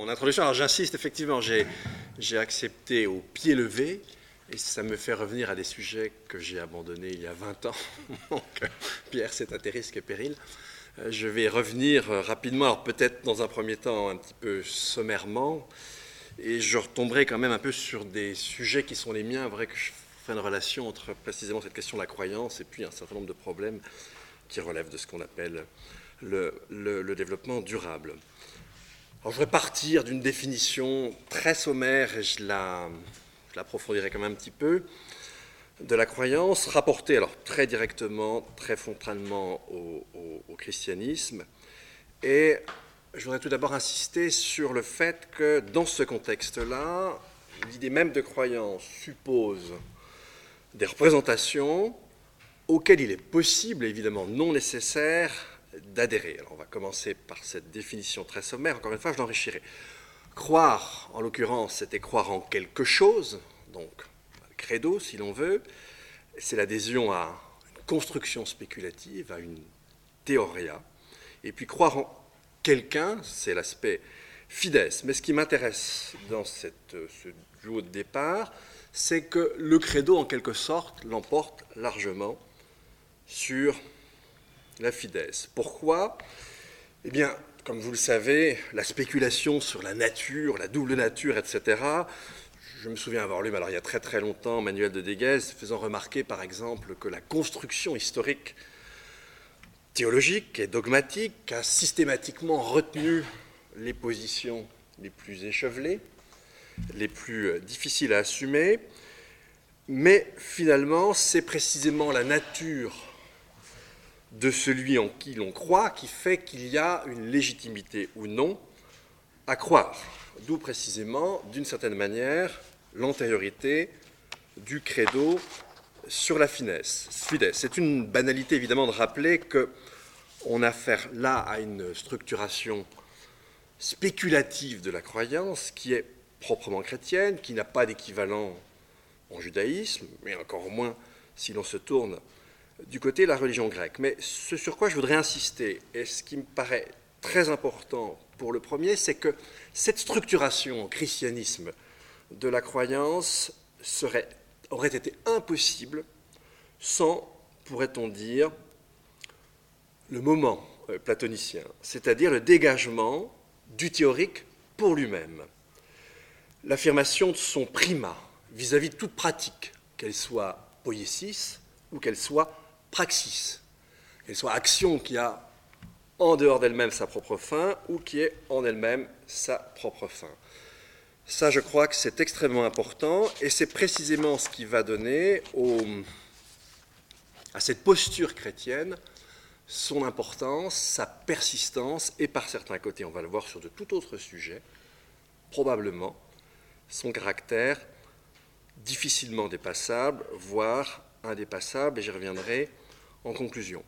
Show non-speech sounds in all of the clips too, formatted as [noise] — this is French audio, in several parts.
mon introduction. Alors j'insiste, effectivement, j'ai accepté au pied levé, et ça me fait revenir à des sujets que j'ai abandonnés il y a 20 ans. [laughs] Donc, Pierre, c'est à tes risques et périls. Euh, je vais revenir euh, rapidement, alors peut-être dans un premier temps un petit peu sommairement, et je retomberai quand même un peu sur des sujets qui sont les miens, vrai que je ferai une relation entre précisément cette question de la croyance et puis un certain nombre de problèmes qui relèvent de ce qu'on appelle le, le, développement durable. Alors, je voudrais partir d'une définition très sommaire et je la, l'approfondirai quand même un petit peu de la croyance rapportée alors très directement, très frontalement au, au, christianisme. Et je voudrais tout d'abord insister sur le fait que dans ce contexte-là, l'idée même de croyance suppose des représentations auxquelles il est possible, évidemment non nécessaire, d'adhérer. Alors on va commencer par cette définition très sommaire, encore une fois je l'enrichirai. Croire, en l'occurrence, c'était croire en quelque chose, donc credo si l'on veut, c'est l'adhésion à une construction spéculative, à une théoria, et puis croire en quelqu'un, c'est l'aspect fides. Mais ce qui m'intéresse dans ce duo de départ, c'est que le credo, en quelque sorte, l'emporte largement sur la fidèse. Pourquoi? Eh bien, comme vous le savez, la spéculation sur la nature, la double nature, etc., je me souviens avoir lu, alors il y a très très longtemps, Manuel de Deguez, faisant remarquer par exemple que la construction historique théologique et dogmatique a systématiquement retenu les positions les plus échevelées, les plus difficiles à assumer, mais finalement c'est précisément la nature de celui en qui l'on croit qui fait qu'il y a une légitimité ou non à croire. D'où précisément, d'une certaine manière, l'antériorité du credo sur la finesse. C'est une banalité évidemment de rappeler qu'on a affaire là à une structuration spéculative de la croyance qui est proprement chrétienne, qui n'a pas d'équivalent en judaïsme, mais encore moins si l'on se tourne du côté de la religion grecque. Mais ce sur quoi je voudrais insister, et ce qui me paraît très important pour le premier, c'est que cette structuration au christianisme de la croyance serait, aurait été impossible sans, pourrait-on dire, le moment euh, platonicien, c'est-à-dire le dégagement du théorique pour lui-même, l'affirmation de son primat vis-à-vis de toute pratique, qu'elle soit poiesis ou qu'elle soit praxis, qu'elle soit action qui a en dehors d'elle-même sa propre fin ou qui est en elle-même sa propre fin. Ça, je crois que c'est extrêmement important et c'est précisément ce qui va donner à cette posture chrétienne son importance, sa persistance et par certains côtés, on va le voir sur de tout autre sujet, probablement son caractère difficilement dépassable, voire indépassable, et j'y reviendrai en conclusion.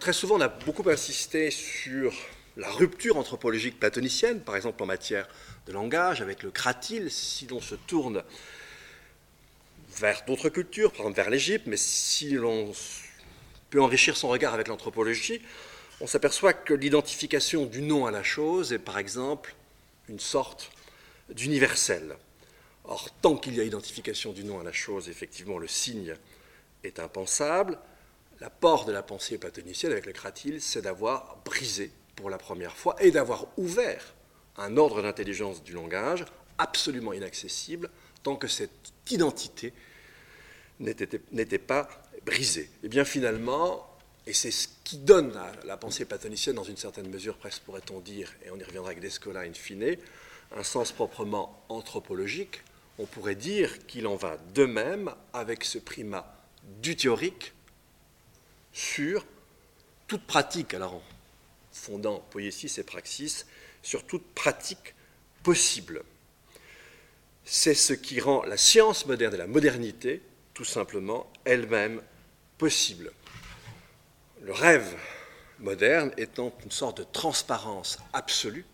Très souvent, on a beaucoup insisté sur la rupture anthropologique platonicienne, par exemple en matière de langage, avec le kratil, si l'on se tourne vers d'autres cultures, par exemple vers l'Égypte, mais si l'on peut enrichir son regard avec l'anthropologie, on s'aperçoit que l'identification du nom à la chose est par exemple une sorte d'universel. Or, tant qu'il y a identification du nom à la chose, effectivement, le signe est impensable. L'apport de la pensée platonicienne avec le kratil, c'est d'avoir brisé pour la première fois et d'avoir ouvert un ordre d'intelligence du langage absolument inaccessible tant que cette identité n'était pas brisée. Et eh bien finalement, et c'est ce qui donne à la pensée platonicienne, dans une certaine mesure, presque pourrait-on dire, et on y reviendra avec Descola in fine, un sens proprement anthropologique, on pourrait dire qu'il en va de même avec ce primat du théorique sur toute pratique, alors en fondant poiesis et praxis, sur toute pratique possible. C'est ce qui rend la science moderne et la modernité, tout simplement, elle-même possible. Le rêve moderne étant une sorte de transparence absolue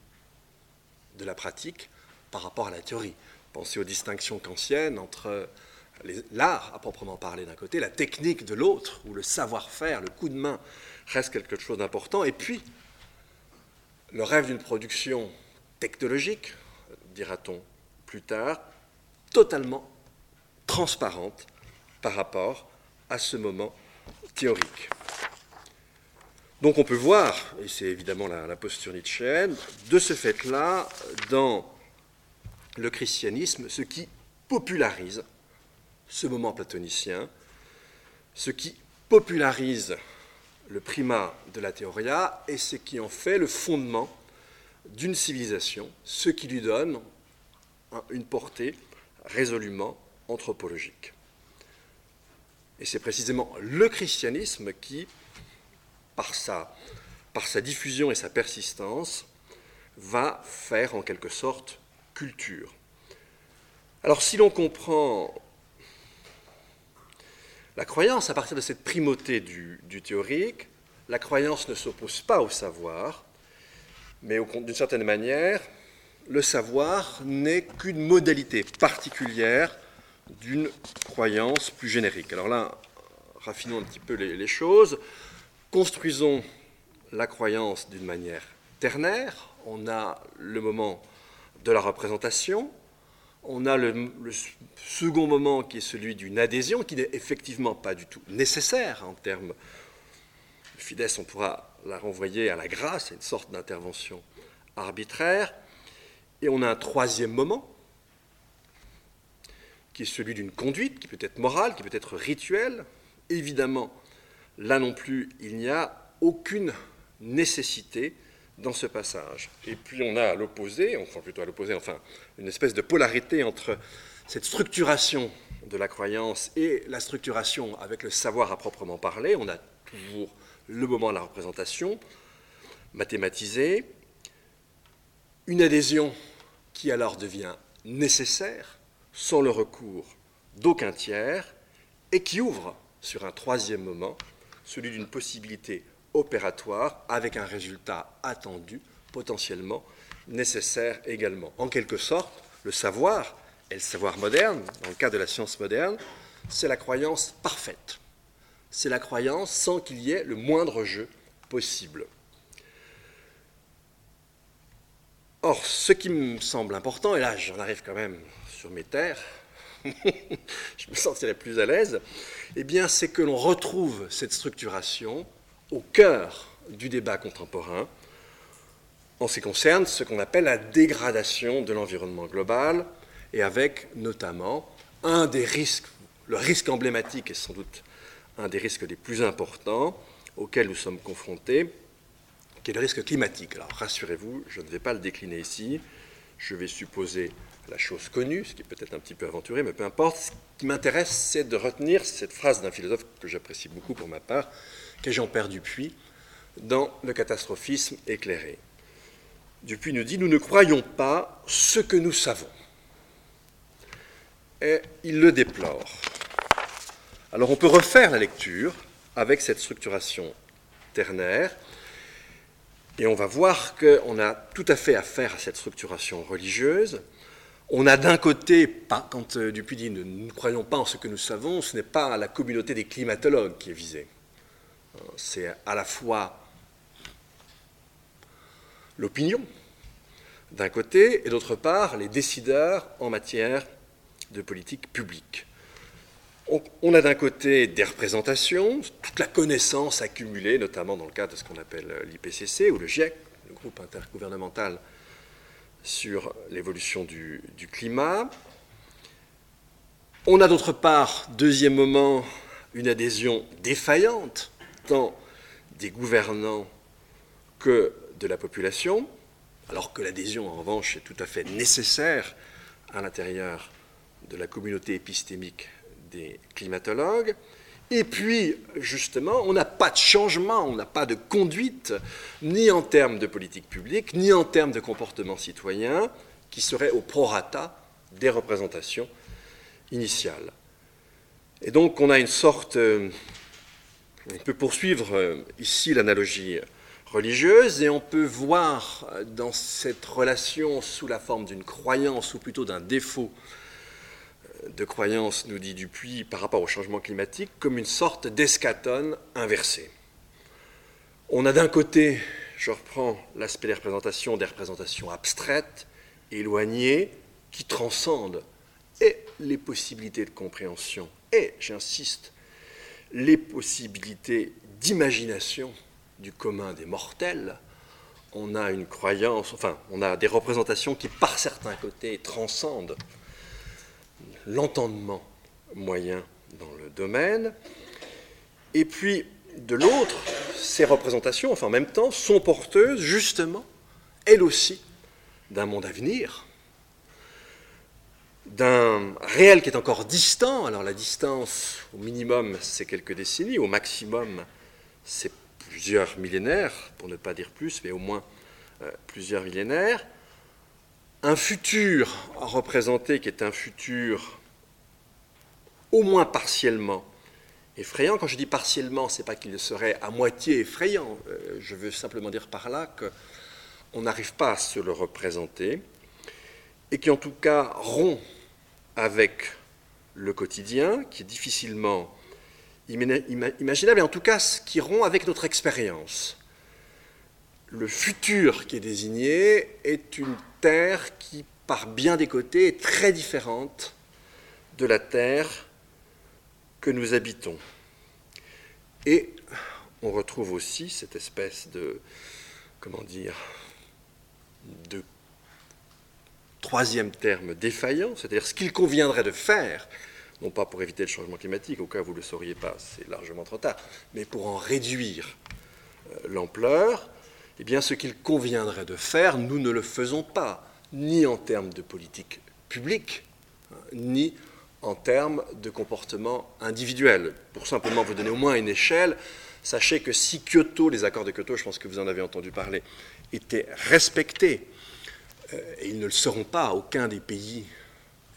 de la pratique par rapport à la théorie. Pensez aux distinctions kantiennes entre l'art à proprement parler d'un côté, la technique de l'autre, où le savoir-faire, le coup de main reste quelque chose d'important, et puis le rêve d'une production technologique, dira-t-on plus tard, totalement transparente par rapport à ce moment théorique. Donc on peut voir, et c'est évidemment la, posture nietzschéenne, de ce fait-là, dans le christianisme, ce qui popularise ce moment platonicien, ce qui popularise le primat de la théoria et ce qui en fait le fondement d'une civilisation, ce qui lui donne une portée résolument anthropologique. Et c'est précisément le christianisme qui, par sa, par sa diffusion et sa persistance, va faire en quelque sorte culture. Alors si l'on comprend la croyance à partir de cette primauté du, théorique, la croyance ne s'oppose pas au savoir, mais d'une certaine manière, le savoir n'est qu'une modalité particulière d'une croyance plus générique. Alors là, raffinons un petit peu les, choses. Construisons la croyance d'une manière ternaire. On a le moment de la représentation. On a le, second moment qui est celui d'une adhésion, qui n'est effectivement pas du tout nécessaire en termes de fidesz. On pourra la renvoyer à la grâce, à une sorte d'intervention arbitraire. Et on a un troisième moment, qui est celui d'une conduite, qui peut être morale, qui peut être rituelle. Évidemment, là non plus, il n'y a aucune nécessité dans ce passage. Et puis on a à l'opposé, enfin plutôt à l'opposé, enfin une espèce de polarité entre cette structuration de la croyance et la structuration avec le savoir à proprement parler. On a toujours le moment de la représentation, mathématisé, une adhésion qui alors devient nécessaire, sans le recours d'aucun tiers, et qui ouvre sur un troisième moment, celui d'une possibilité opératoire avec un résultat attendu, potentiellement nécessaire également. En quelque sorte, le savoir, et le savoir moderne, dans le cas de la science moderne, c'est la croyance parfaite. C'est la croyance sans qu'il y ait le moindre jeu possible. Or, ce qui me semble important, et là j'en arrive quand même sur mes terres, [laughs] je me sentirais plus à l'aise, eh bien c'est que l'on retrouve cette structuration au cœur du débat contemporain en ce qui concerne ce qu'on appelle la dégradation de l'environnement global, et avec notamment un des risques, le risque emblématique et sans doute un des risques les plus importants auxquels nous sommes confrontés, qui est le risque climatique. Alors rassurez-vous, je ne vais pas le décliner ici, je vais supposer la chose connue, ce qui est peut-être un petit peu aventuré, mais peu importe. Ce qui m'intéresse, c'est de retenir cette phrase d'un philosophe que j'apprécie beaucoup pour ma part, qui est Jean-Père Dupuis, dans Le catastrophisme éclairé. Dupuis nous dit Nous ne croyons pas ce que nous savons. Et il le déplore. Alors on peut refaire la lecture avec cette structuration ternaire et on va voir qu'on a tout à fait affaire à cette structuration religieuse. On a d'un côté, quand euh, Dupuis dit nous ne croyons pas en ce que nous savons, ce n'est pas la communauté des climatologues qui est visée. Euh, c'est à la fois l'opinion, d'un côté, et d'autre part, les décideurs en matière de politique publique. On a d'un côté des représentations, toute la connaissance accumulée, notamment dans le cadre de ce qu'on appelle l'IPCC ou le GIEC, le groupe intergouvernemental sur l'évolution du, climat. On a d'autre part, deuxième moment, une adhésion défaillante, tant des gouvernants que de la population, alors que l'adhésion, en revanche, est tout à fait nécessaire à l'intérieur de la communauté épistémique des climatologues. Et puis, justement, on n'a pas de changement, on n'a pas de conduite, ni en termes de politique publique, ni en termes de comportement citoyen, qui serait au prorata des représentations initiales. Et donc, on a une sorte. Euh, on peut poursuivre euh, ici l'analogie religieuse et on peut voir dans cette relation sous la forme d'une croyance ou plutôt d'un défaut de croyance, nous dit Dupuis, par rapport au changement climatique, comme une sorte d'escatone inversée. On a d'un côté, je reprends l'aspect des représentations, des représentations abstraites, éloigné, qui transcende et les possibilités de compréhension et, j'insiste, les possibilités d'imagination du commun des mortels, on a une croyance, enfin, on a des représentations qui, par certains côtés, transcendent l'entendement moyen dans le domaine. Et puis, de l'autre, ces représentations, enfin en même temps, sont porteuses, justement, elles aussi, d'un monde à venir, d'un réel qui est encore distant. Alors la distance, au minimum, c'est quelques décennies, au maximum, c'est plusieurs millénaires, pour ne pas dire plus, mais au moins euh, plusieurs millénaires. Un futur représenté qui est un futur au moins partiellement effrayant. Quand je dis partiellement, c'est pas qu'il serait à moitié effrayant. Euh, je veux simplement dire par là qu'on n'arrive pas à se le représenter et qui en tout cas rompt avec le quotidien, qui est difficilement imaginable, et en tout cas qui rompt avec notre expérience. Le futur qui est désigné est une terre qui, par bien des côtés, est très différente de la terre que nous habitons. Et on retrouve aussi cette espèce de, comment dire, de troisième terme défaillant, c'est-à-dire ce qu'il conviendrait de faire, non pas pour éviter le changement climatique, au cas où vous ne le sauriez pas, c'est largement trop tard, mais pour en réduire euh, l'ampleur, eh bien ce qu'il conviendrait de faire, nous ne le faisons pas, ni en termes de politique publique, hein, ni en termes de comportement individuel. Pour simplement vous donner au moins une échelle, sachez que si Kyoto, les accords de Kyoto, je pense que vous en avez entendu parler, étaient respectés, euh, et ils ne le seront pas, aucun des pays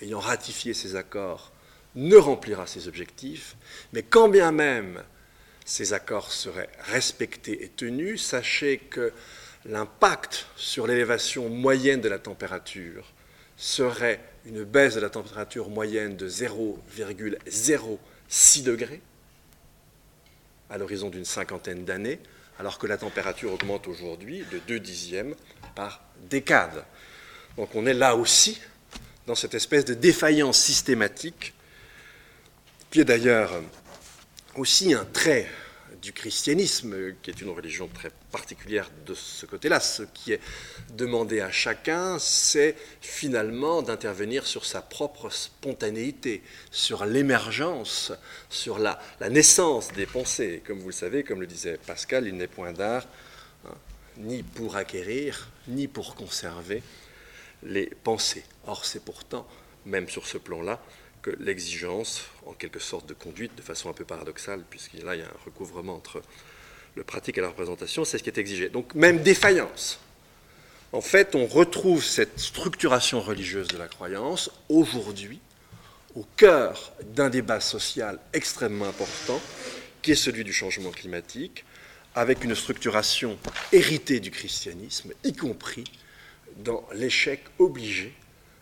ayant ratifié ces accords ne remplira ses objectifs, mais quand bien même ces accords seraient respectés et tenus, sachez que l'impact sur l'élévation moyenne de la température serait une baisse de la température moyenne de 0,06 degrés à l'horizon d'une cinquantaine d'années, alors que la température augmente aujourd'hui de 2 dixièmes par décade. Donc on est là aussi dans cette espèce de défaillance systématique, qui est d'ailleurs aussi un trait du christianisme, qui est une religion très particulière de ce côté-là. Ce qui est demandé à chacun, c'est finalement d'intervenir sur sa propre spontanéité, sur l'émergence, sur la, naissance des pensées. Comme vous le savez, comme le disait Pascal, il n'est point d'art hein, ni pour acquérir, ni pour conserver, les pensées. Or, c'est pourtant, même sur ce plan-là, l'exigence, en quelque sorte, de conduite, de façon un peu paradoxale, puisqu'il y a un recouvrement entre le pratique et la représentation, c'est ce qui est exigé. Donc, même défaillance. En fait, on retrouve cette structuration religieuse de la croyance aujourd'hui au cœur d'un débat social extrêmement important, qui est celui du changement climatique, avec une structuration héritée du christianisme, y compris dans l'échec obligé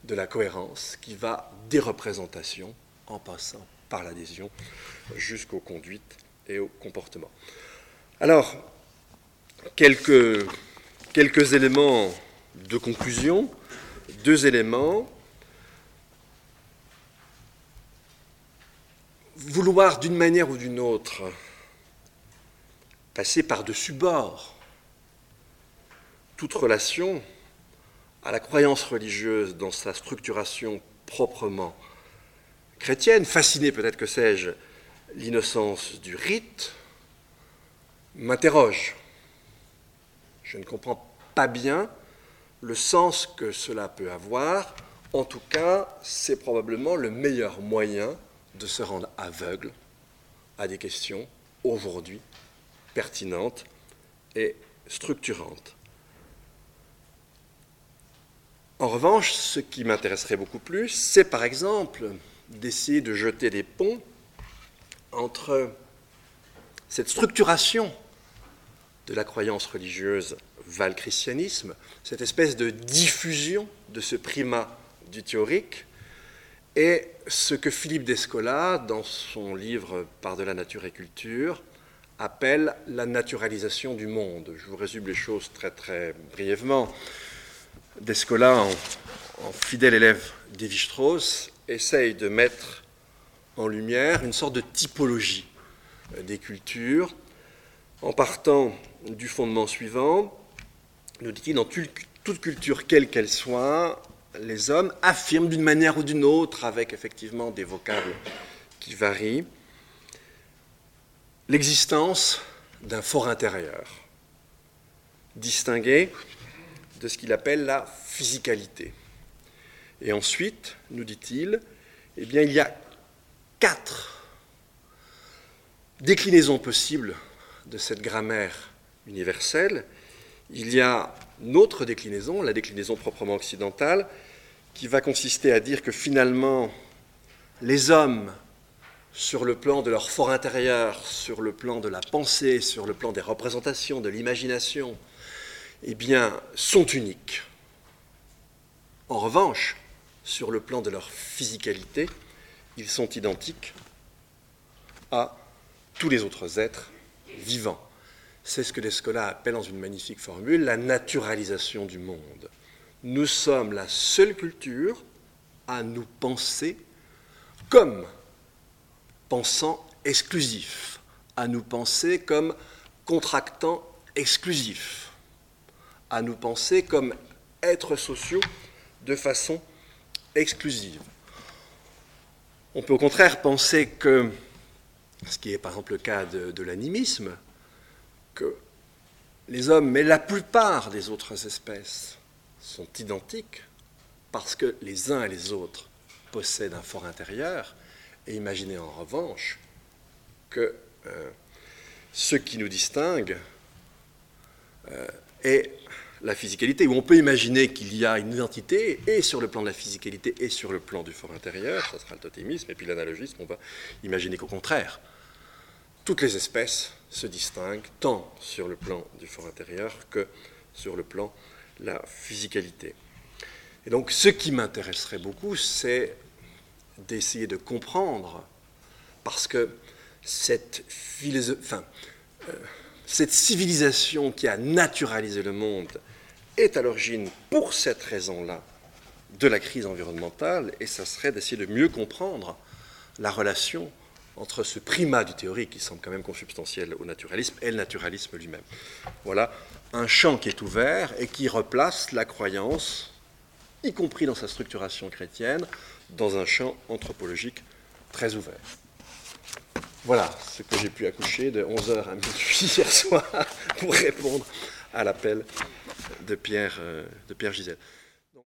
de la cohérence qui va des représentations en passant par l'adhésion jusqu'aux conduites et au comportement. Alors, quelques, quelques éléments de conclusion, deux éléments. Vouloir d'une manière ou d'une autre passer par-dessus bord toute relation à la croyance religieuse dans sa structuration proprement chrétienne, fasciné peut-être que sais-je l'innocence du rite, m'interroge. Je ne comprends pas bien le sens que cela peut avoir. En tout cas, c'est probablement le meilleur moyen de se rendre aveugle à des questions aujourd'hui pertinentes et structurantes. En revanche, ce qui m'intéresserait beaucoup plus, c'est par exemple d'essayer de jeter des ponts entre cette structuration de la croyance religieuse va le christianisme, cette espèce de diffusion de ce primat du théorique, et ce que Philippe Descola, dans son livre Par de la nature et culture, appelle la naturalisation du monde. Je vous résume les choses très très brièvement. Descola, en fidèle élève d'Évi-Strauss, essaye de mettre en lumière une sorte de typologie euh, des cultures, en partant du fondement suivant, nous dit-il, dans toute culture quelle qu'elle soit, les hommes affirment d'une manière ou d'une autre, avec effectivement des vocables qui varient, l'existence d'un fort intérieur, distingué de ce qu'il appelle la physicalité. Et ensuite, nous dit-il, eh bien, il y a quatre déclinaisons possibles de cette grammaire universelle. Il y a une autre déclinaison, la déclinaison proprement occidentale, qui va consister à dire que finalement, les hommes, sur le plan de leur fort intérieur, sur le plan de la pensée, sur le plan des représentations, de l'imagination, eh bien, sont uniques. En revanche, sur le plan de leur physicalité, ils sont identiques à tous les autres êtres vivants. C'est ce que Descola appelle dans une magnifique formule la naturalisation du monde. Nous sommes la seule culture à nous penser comme pensant exclusif, à nous penser comme contractant exclusif, à nous penser comme êtres sociaux de façon exclusive. On peut au contraire penser que, ce qui est par exemple le cas de, l'animisme, que les hommes, mais la plupart des autres espèces, sont identiques parce que les uns et les autres possèdent un fort intérieur, et imaginez en revanche que euh, ce qui nous distingue euh, est la physicalité, où on peut imaginer qu'il y a une identité, et sur le plan de la physicalité, et sur le plan du fort intérieur, ça sera le totémisme, et puis l'analogisme, on va imaginer qu'au contraire, toutes les espèces se distinguent tant sur le plan du fort intérieur que sur le plan de la physicalité. Et donc ce qui m'intéresserait beaucoup, c'est d'essayer de comprendre, parce que cette, enfin, euh, cette civilisation qui a naturalisé le monde est à l'origine, pour cette raison-là, de la crise environnementale, et ça serait d'essayer de mieux comprendre la relation entre ce primat du théorique, qui semble quand même consubstantiel au naturalisme, et le naturalisme lui-même. Voilà un champ qui est ouvert et qui replace la croyance, y compris dans sa structuration chrétienne, dans un champ anthropologique très ouvert. Voilà ce que j'ai pu accoucher de 11h à minuit [laughs] hier soir pour répondre à l'appel de Pierre, euh, de Pierre Gisèle.